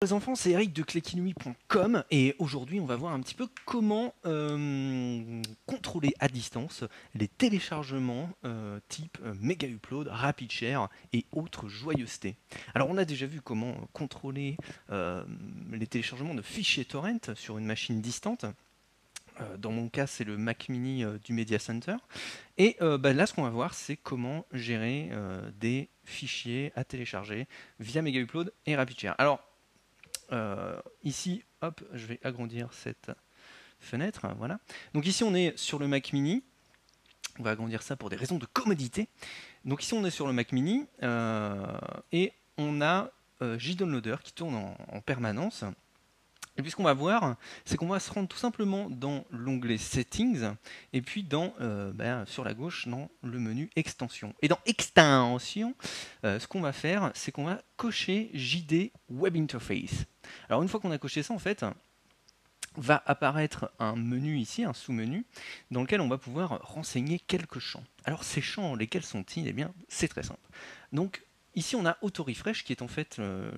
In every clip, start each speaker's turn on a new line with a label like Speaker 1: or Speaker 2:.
Speaker 1: Les enfants, c'est Eric de cléquinouille.com et aujourd'hui on va voir un petit peu comment euh, contrôler à distance les téléchargements euh, type euh, Mega Upload, Rapid Share et autres joyeusetés. Alors on a déjà vu comment contrôler les téléchargements de fichiers torrent sur une machine distante. Dans mon cas, c'est le Mac Mini du Media Center. Et bah, là, ce qu'on va voir, c'est comment gérer des fichiers à télécharger via Mega Upload et RapidShare. Alors, euh, ici, hop, je vais agrandir cette fenêtre. Voilà. Donc ici, on est sur le Mac Mini. On va agrandir ça pour des raisons de commodité. Donc ici, on est sur le Mac Mini euh, et on a euh, JDownloader qui tourne en permanence. Et puis ce qu'on va voir, c'est qu'on va se rendre tout simplement dans l'onglet Settings, et puis dans, euh, ben, sur la gauche, dans le menu Extension. Et dans Extension, euh, ce qu'on va faire, c'est qu'on va cocher JD Web Interface. Alors une fois qu'on a coché ça, en fait, va apparaître un menu ici, un sous-menu, dans lequel on va pouvoir renseigner quelques champs. Alors ces champs, lesquels sont-ils? Eh bien, c'est très simple. Donc Ici, on a auto-refresh qui est en fait euh,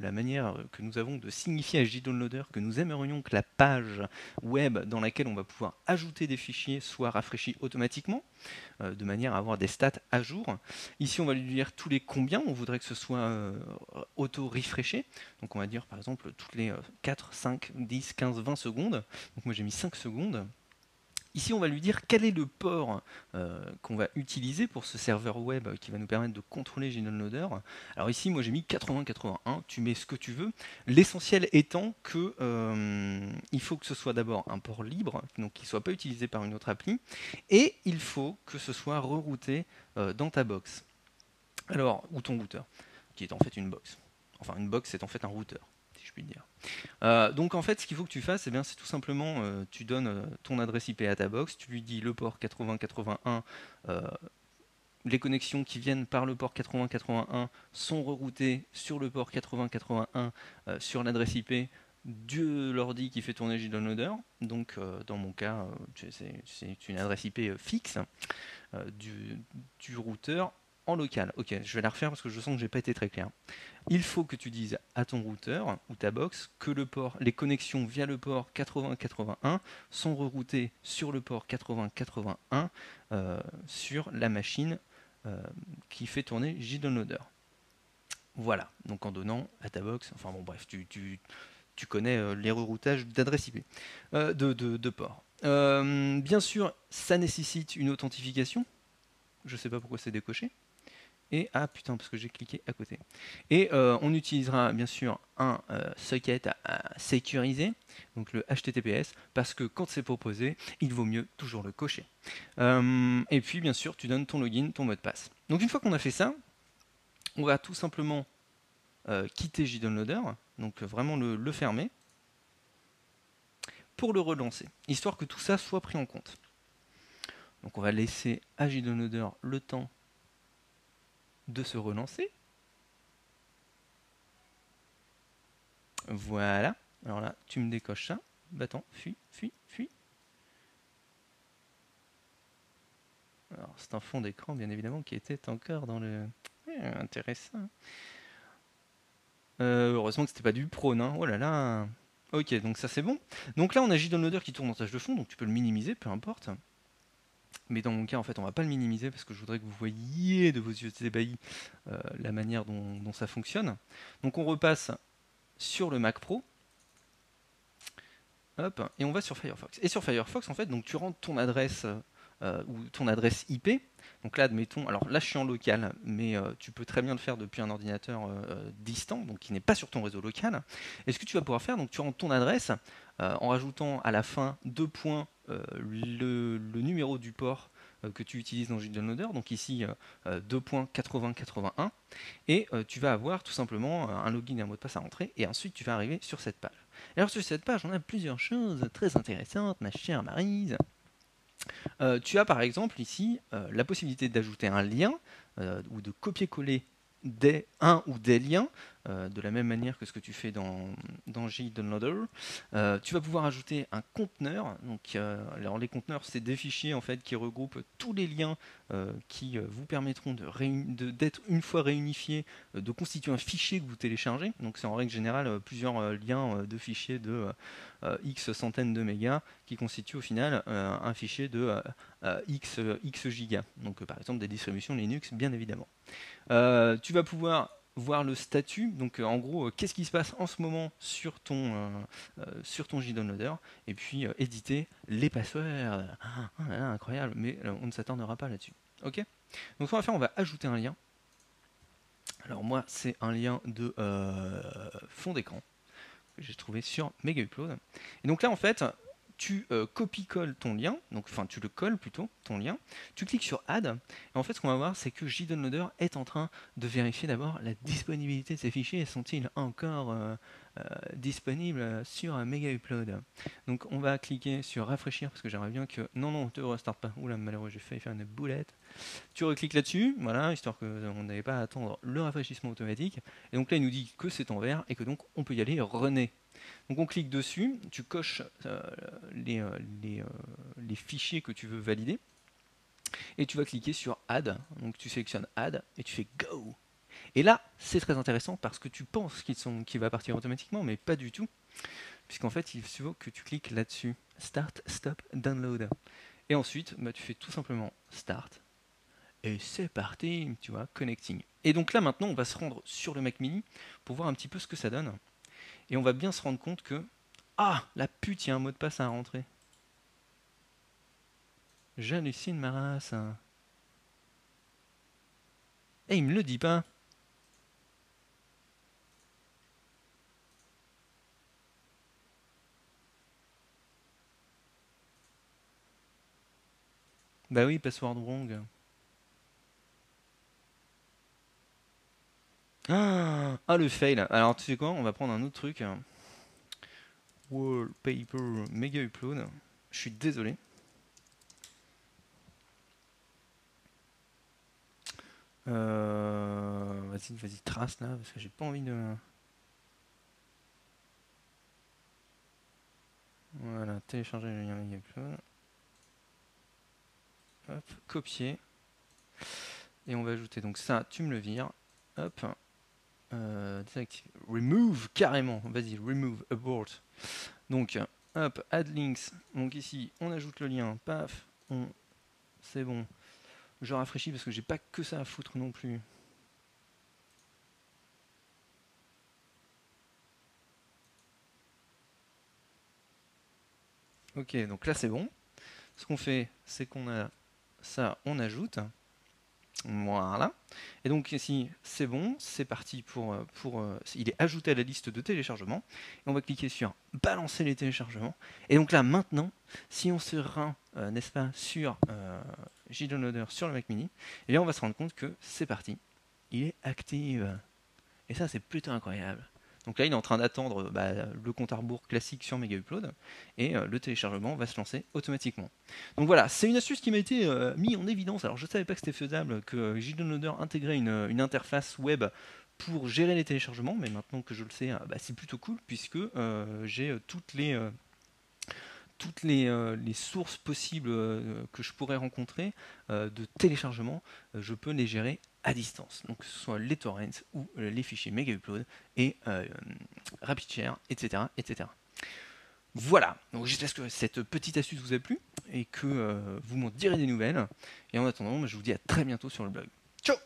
Speaker 1: la manière que nous avons de signifier à JDownloader que nous aimerions que la page web dans laquelle on va pouvoir ajouter des fichiers soit rafraîchie automatiquement, euh, de manière à avoir des stats à jour. Ici, on va lui dire tous les combien on voudrait que ce soit euh, auto-refreshé. Donc on va dire par exemple toutes les 4, 5, 10, 15, 20 secondes. Donc moi j'ai mis 5 secondes. Ici, on va lui dire quel est le port euh, qu'on va utiliser pour ce serveur web qui va nous permettre de contrôler GNodeLoader. Alors ici, moi j'ai mis 8081, tu mets ce que tu veux. L'essentiel étant que euh, il faut que ce soit d'abord un port libre, donc qu'il ne soit pas utilisé par une autre appli, et il faut que ce soit rerouté euh, dans ta box. Alors, ou ton routeur, qui est en fait une box. Enfin, une box, c'est en fait un routeur dire. Euh, donc en fait, ce qu'il faut que tu fasses, eh c'est tout simplement, euh, tu donnes euh, ton adresse IP à ta box, tu lui dis le port 8081, les connexions qui viennent par le port 8081 sont reroutées sur le port 8081 sur l'adresse IP de l'ordi qui fait tourner JDownloader. Donc dans mon cas, c'est une adresse IP fixe du routeur en local. Ok, je vais la refaire parce que je sens que j'ai pas été très clair. Il faut que tu dises à ton routeur ou ta box que le port, les connexions via le port 8081 sont reroutées sur le port 8081 euh, sur la machine euh, qui fait tourner JDownloader. Voilà, donc en donnant à ta box, enfin bon bref, tu, tu, connais euh, les reroutages d'adresse IP, de, port. bien sûr, ça nécessite une authentification. Je ne sais pas pourquoi c'est décoché. Et ah putain, parce que j'ai cliqué à côté. Et euh, on utilisera bien sûr un euh, socket à, sécuriser, donc le HTTPS, parce que quand c'est proposé, il vaut mieux toujours le cocher. Euh, et puis bien sûr, tu donnes ton login, ton mot de passe. Donc une fois qu'on a fait ça, on va tout simplement quitter JDownloader, donc vraiment le, le fermer, pour le relancer, histoire que tout ça soit pris en compte. Donc on va laisser à JDownloader le temps de se relancer. Voilà. Alors là, tu me décoches ça. Bah attends, fuis, fuis, fuis. Alors c'est un fond d'écran bien évidemment qui était encore dans le... Intéressant. Euh, heureusement que c'était pas du prône. Hein. Oh là là. Ok, donc ça c'est bon. Donc là on a JDownloader qui tourne en tâche de fond, donc tu peux le minimiser, peu importe. Mais dans mon cas, en fait, on va pas le minimiser parce que je voudrais que vous voyiez de vos yeux ébahis euh, la manière dont, ça fonctionne. Donc on repasse sur le Mac Pro. Hop, et on va sur Firefox. Et sur Firefox, en fait, donc tu rentres ton adresse euh, ou ton adresse IP. Donc là, admettons, alors là je suis en local, mais euh, tu peux très bien le faire depuis un ordinateur distant, donc qui n'est pas sur ton réseau local. Et ce que tu vas pouvoir faire, donc tu rentres ton adresse en rajoutant à la fin deux points euh, le, numéro du port euh, que tu utilises dans JDownloader, donc ici 2.8081, euh, et tu vas avoir tout simplement un login et un mot de passe à rentrer, et ensuite tu vas arriver sur cette page. alors sur cette page, on a plusieurs choses très intéressantes, ma chère Marise. tu as par exemple ici la possibilité d'ajouter un lien ou de copier-coller des un ou des liens, euh, de la même manière que ce que tu fais dans, dans JDownloader. Euh, tu vas pouvoir ajouter un conteneur. Donc, les conteneurs, c'est des fichiers en fait qui regroupent tous les liens qui vous permettront d'être une fois réunifiés, de constituer un fichier que vous téléchargez. Donc, c'est en règle générale plusieurs liens de fichiers de x centaines de mégas qui constituent au final un fichier de x, x gigas. Donc, par exemple, des distributions Linux, bien évidemment. tu vas pouvoir voir le statut, donc euh, en gros, euh, qu'est-ce qui se passe en ce moment sur ton, euh, sur ton JDownloader, et puis éditer les passwords. Ah, incroyable, mais on ne s'attendra pas là-dessus. Ok? Donc ce qu'on va faire, on va ajouter un lien. Alors moi, c'est un lien de fond d'écran que j'ai trouvé sur Mega Upload. Et donc là, en fait, tu euh, copies-colles ton lien, donc enfin tu le colles plutôt, ton lien, tu cliques sur Add, et en fait ce qu'on va voir c'est que JDownloader est en train de vérifier d'abord la disponibilité de ces fichiers, sont-ils encore euh, euh, disponibles sur un Mega Upload. Donc on va cliquer sur rafraîchir parce que j'aimerais bien que... Non, non, ne restart pas. Oula, malheureux, j'ai failli faire une boulette. Tu recliques là-dessus, voilà, histoire qu'on n'avait pas à attendre le rafraîchissement automatique. Et donc là, il nous dit que c'est en vert et que donc on peut y aller rené. Donc on clique dessus, tu coches euh, les, euh, euh, les, fichiers que tu veux valider, et tu vas cliquer sur Add. Donc tu sélectionnes Add et tu fais Go. Et là, c'est très intéressant parce que tu penses qu'il va partir automatiquement, mais pas du tout. Puisqu'en fait, il faut que tu cliques là-dessus. Start, Stop, Download. Et ensuite, bah, tu fais tout simplement Start. Et c'est parti, tu vois, Connecting. Et donc là, maintenant, on va se rendre sur le Mac Mini pour voir un petit peu ce que ça donne. Et on va bien se rendre compte que... Ah La pute, il y a un mot de passe à rentrer. J'hallucine ma race. Eh, il me le dit pas. Bah oui, password wrong. Ah, le fail. Alors tu sais quoi On va prendre un autre truc. Wallpaper Mega Upload. Je suis désolé. Euh, vas-y, vas-y, trace là, parce que j'ai pas envie de. Voilà, télécharger le lien Mega Upload. Copier. Et on va ajouter donc ça, tu me le vires. Hop, euh, remove carrément, vas-y, remove, abort. Donc, hop, add links. Donc ici, on ajoute le lien, paf, c'est bon. Je rafraîchis parce que j'ai pas que ça à foutre non plus. Ok, donc là c'est bon. Ce qu'on fait, c'est qu'on a ça, on ajoute. Voilà. Et donc ici, c'est bon, c'est parti pour, euh, pour... Euh, il est ajouté à la liste de téléchargement. Et on va cliquer sur balancer les téléchargements. Et donc là, maintenant, si on se rend, euh, n'est-ce pas, sur euh, JDownloader sur le Mac Mini, eh bien on va se rendre compte que c'est parti. Il est actif. Et ça, c'est plutôt incroyable. Donc là, il est en train d'attendre bah, le compte à rebours classique sur Mega Upload et euh, le téléchargement va se lancer automatiquement. Donc voilà, c'est une astuce qui m'a été euh, mise en évidence. Alors je ne savais pas que c'était faisable, que JDownloader intégrait une, interface web pour gérer les téléchargements, mais maintenant que je le sais, bah, c'est plutôt cool puisque euh, j'ai toutes les toutes les, sources possibles que je pourrais rencontrer de téléchargement, je peux les gérer à distance. Donc que ce soit les torrents ou euh, les fichiers Mega Upload et euh, RapidShare, etc., etc. Voilà, j'espère que cette petite astuce vous a plu et que euh, vous m'en direz des nouvelles. Et en attendant, je vous dis à très bientôt sur le blog. Ciao